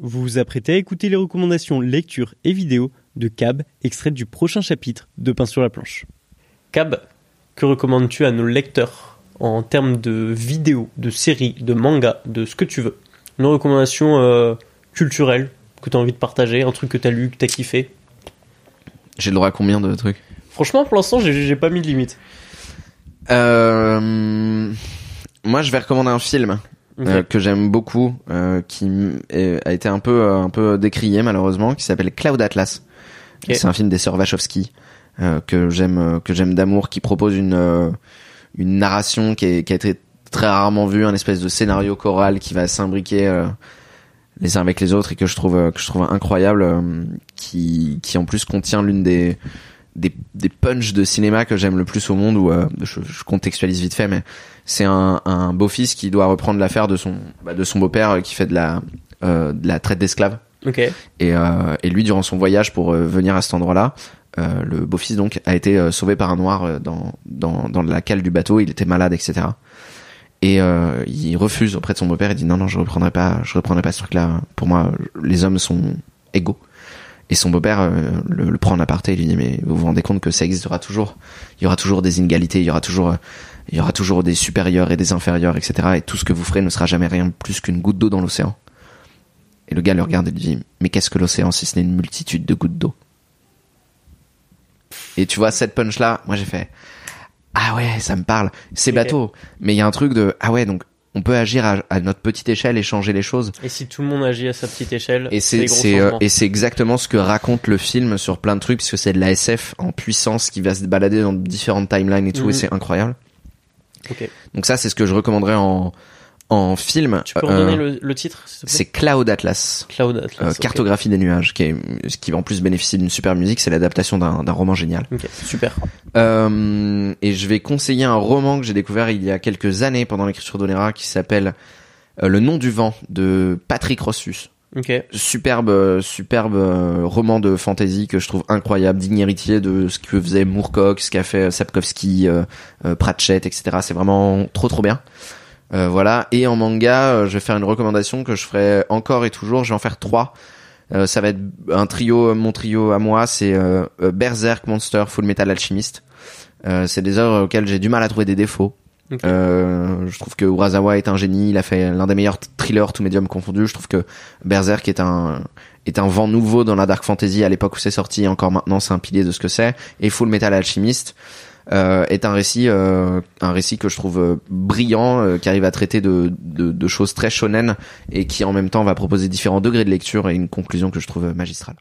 Vous vous apprêtez à écouter les recommandations lecture et vidéo de Cab, extraites du prochain chapitre de Pain sur la planche. Cab, que recommandes-tu à nos lecteurs en termes de vidéos, de séries, de mangas, de ce que tu veux? Une recommandation euh, culturelle que tu as envie de partager, un truc que tu as lu, que tu as kiffé? J'ai le droit à combien de trucs? Franchement, pour l'instant, j'ai j'ai pas mis de limite. euh... Moi, je vais recommander un film Euh, que j'aime beaucoup, euh, qui est- a été un peu euh, un peu décrié malheureusement, qui s'appelle Cloud Atlas. C'est un film des sœurs Wachowski euh, que j'aime que j'aime d'amour, qui propose une une narration qui, est, qui a été très rarement vue, un espèce de scénario choral qui va s'imbriquer euh, les uns avec les autres et que je trouve que je trouve incroyable, qui qui en plus contient l'une des des, des punchs de cinéma que j'aime le plus au monde où euh, je, je contextualise vite fait mais c'est un, un beau-fils qui doit reprendre l'affaire de son bah, de son beau-père euh, qui fait de la euh, de la traite d'esclaves. Et, euh, et lui durant son voyage pour venir à cet endroit-là euh, le beau-fils donc a été sauvé par un noir dans dans dans la cale du bateau. Il était malade etc et il refuse auprès de son beau-père. Il dit non non je reprendrai pas je reprendrai pas ce truc-là. Pour moi les hommes sont égaux et son beau-père euh, le, le prend en aparté et lui dit mais vous vous rendez compte que ça existera toujours. Il y aura toujours des inégalités il y aura toujours euh, il y aura toujours des supérieurs et des inférieurs etc et tout ce que vous ferez ne sera jamais rien plus qu'une goutte d'eau dans l'océan. Et le gars le regarde et lui dit mais qu'est-ce que l'océan si ce n'est une multitude de gouttes d'eau? Et tu vois cette punch là moi j'ai fait ah ouais ça me parle. C'est bateau. Mais il y a un truc de ah ouais donc on peut agir à, à notre petite échelle et changer les choses Et si tout le monde agit à sa petite échelle, et c'est euh, et c'est exactement ce que raconte le film sur plein de trucs puisque c'est de la SF en puissance qui va se balader dans différentes timelines et tout Mhm. et c'est incroyable. Ok. Donc ça c'est ce que je recommanderais en en film. Tu peux Euh, redonner le, le titre C'est Cloud Atlas. Cloud Atlas. euh. Cartographie des nuages, qui est, ce qui en plus bénéficie d'une super musique, c'est l'adaptation d'un roman génial. Ok, super. Euh, et je vais conseiller un roman que j'ai découvert il y a quelques années pendant l'écriture d'Onera qui s'appelle euh, Le nom du vent de Patrick Rossus. Ok. superbe superbe euh, roman de fantasy que je trouve incroyable digne héritier de ce que faisait Moorcock ce qu'a fait Sapkowski Pratchett etc c'est vraiment trop trop bien Euh, voilà et en manga euh, je vais faire une recommandation que je ferai encore et toujours je vais en faire trois Euh, ça va être un trio mon trio à moi c'est euh, euh, Berserk Monster Full Metal Alchemist Euh, c'est des œuvres auxquelles j'ai du mal à trouver des défauts euh, je trouve que Urasawa est un génie. Il a fait l'un des meilleurs thrillers tout médium confondu. Je trouve que Berserk est un est un vent nouveau dans la dark fantasy à l'époque où c'est sorti. Et encore maintenant, c'est un pilier de ce que c'est. Et Full Metal Alchemist euh, est un récit euh, un récit que je trouve euh, brillant, euh, qui arrive à traiter de, de de choses très shonen et qui en même temps va proposer différents degrés de lecture et une conclusion que je trouve magistrale.